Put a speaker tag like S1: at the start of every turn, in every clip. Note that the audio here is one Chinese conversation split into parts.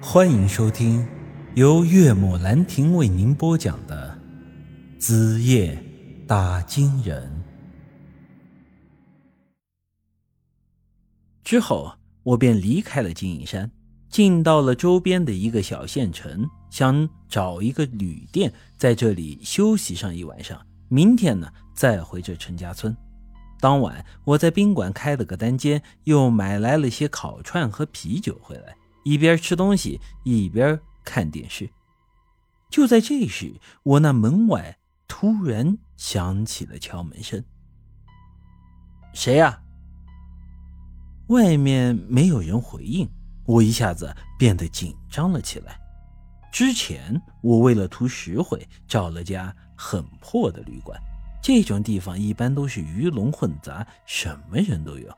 S1: 欢迎收听由岳母兰亭为您播讲的《子夜打金人》。之后，我便离开了金银山，进到了周边的一个小县城，想找一个旅店，在这里休息上一晚上。明天呢，再回这陈家村。当晚，我在宾馆开了个单间，又买来了些烤串和啤酒回来。一边吃东西一边看电视，就在这时，我那门外突然响起了敲门声。谁呀？外面没有人回应，我一下子变得紧张了起来。之前我为了图实惠，找了家很破的旅馆，这种地方一般都是鱼龙混杂，什么人都有。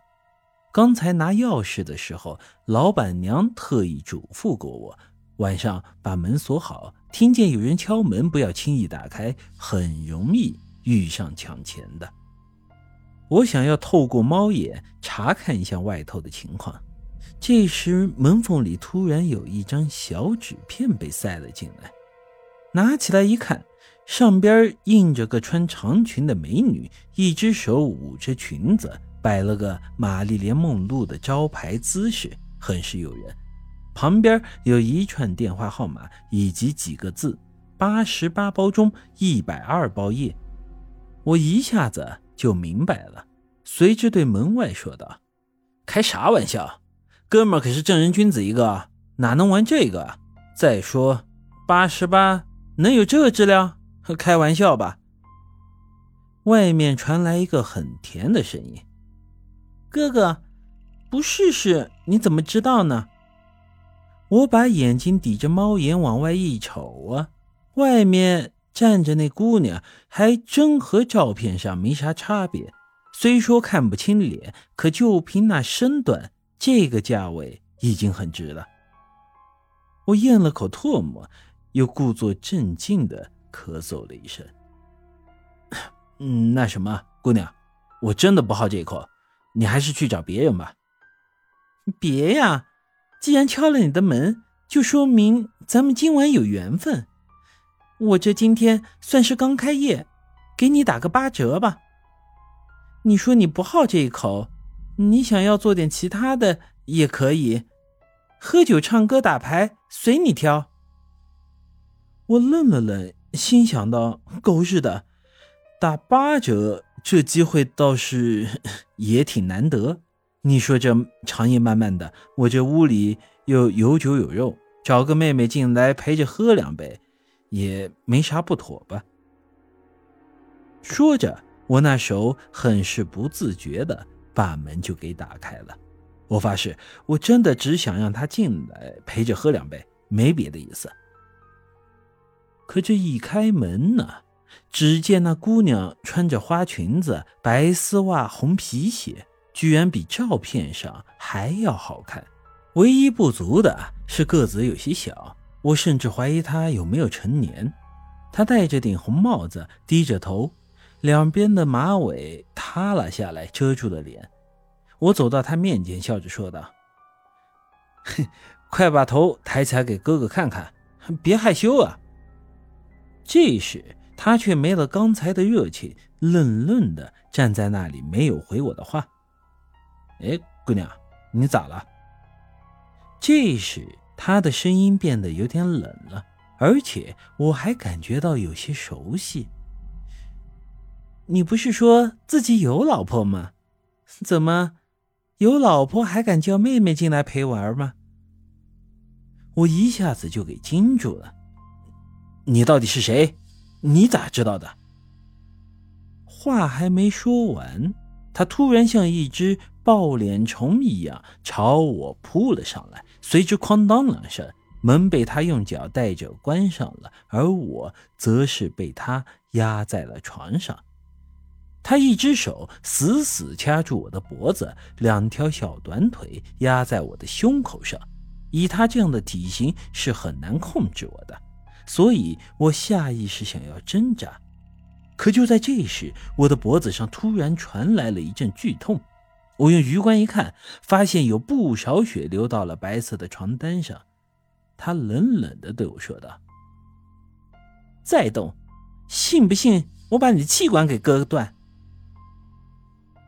S1: 刚才拿钥匙的时候，老板娘特意嘱咐过我，晚上把门锁好，听见有人敲门，不要轻易打开，很容易遇上抢钱的。我想要透过猫眼查看一下外头的情况，这时门缝里突然有一张小纸片被塞了进来，拿起来一看，上边印着个穿长裙的美女，一只手捂着裙子。摆了个玛丽莲梦露的招牌姿势，很是诱人。旁边有一串电话号码以及几个字：“八十八包中一百二包夜。”我一下子就明白了，随之对门外说道：“开啥玩笑？哥们可是正人君子一个，哪能玩这个？再说八十八能有这质量？开玩笑吧！”外面传来一个很甜的声音。哥哥，不试试你怎么知道呢？我把眼睛抵着猫眼往外一瞅啊，外面站着那姑娘，还真和照片上没啥差别。虽说看不清脸，可就凭那身段，这个价位已经很值了。我咽了口唾沫，又故作镇静的咳嗽了一声：“ 嗯，那什么，姑娘，我真的不好这口。”你还是去找别人吧。别呀，既然敲了你的门，就说明咱们今晚有缘分。我这今天算是刚开业，给你打个八折吧。你说你不好这一口，你想要做点其他的也可以，喝酒、唱歌、打牌随你挑。我愣了愣，心想到：狗日的，打八折。这机会倒是也挺难得。你说这长夜漫漫的，我这屋里又有酒有肉，找个妹妹进来陪着喝两杯，也没啥不妥吧？说着，我那手很是不自觉的把门就给打开了。我发誓，我真的只想让她进来陪着喝两杯，没别的意思。可这一开门呢？只见那姑娘穿着花裙子、白丝袜、红皮鞋，居然比照片上还要好看。唯一不足的是个子有些小，我甚至怀疑她有没有成年。她戴着顶红帽子，低着头，两边的马尾塌了下来，遮住了脸。我走到她面前，笑着说道：“哼，快把头抬起来给哥哥看看，别害羞啊。”这时。他却没了刚才的热情，愣愣的站在那里，没有回我的话。哎，姑娘，你咋了？这时他的声音变得有点冷了，而且我还感觉到有些熟悉。你不是说自己有老婆吗？怎么有老婆还敢叫妹妹进来陪玩吗？我一下子就给惊住了。你到底是谁？你咋知道的？话还没说完，他突然像一只抱脸虫一样朝我扑了上来，随之哐当两声，门被他用脚带着关上了，而我则是被他压在了床上。他一只手死死掐住我的脖子，两条小短腿压在我的胸口上，以他这样的体型是很难控制我的。所以我下意识想要挣扎，可就在这时，我的脖子上突然传来了一阵剧痛。我用余光一看，发现有不少血流到了白色的床单上。他冷冷的对我说道：“再动，信不信我把你的气管给割断？”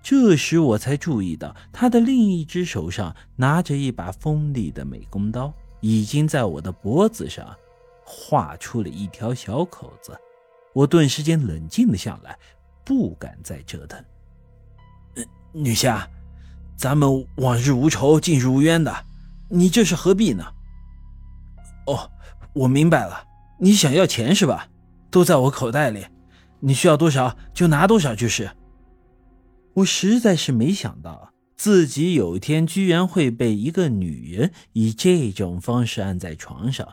S1: 这时我才注意到，他的另一只手上拿着一把锋利的美工刀，已经在我的脖子上划出了一条小口子。我顿时间冷静了下来，不敢再折腾。女侠，咱们往日无仇，近日无冤的，你这是何必呢？哦，我明白了，你想要钱是吧？都在我口袋里，你需要多少就拿多少就是。我实在是没想到，自己有一天居然会被一个女人以这种方式按在床上，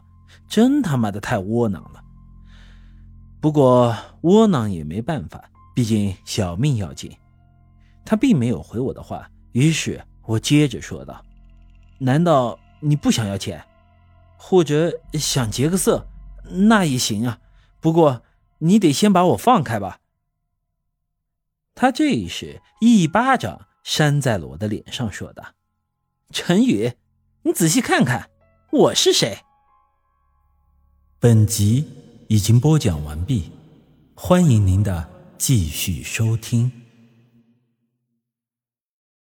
S1: 真他妈的太窝囊了。不过窝囊也没办法，毕竟小命要紧。他并没有回我的话，于是我接着说道：“难道你不想要钱，或者想劫个色？那也行啊。不过你得先把我放开吧。”他这时一巴掌扇在了我的脸上，说道：“陈宇，你仔细看看我是谁。”本集已经播讲完毕，欢迎您的继续收听。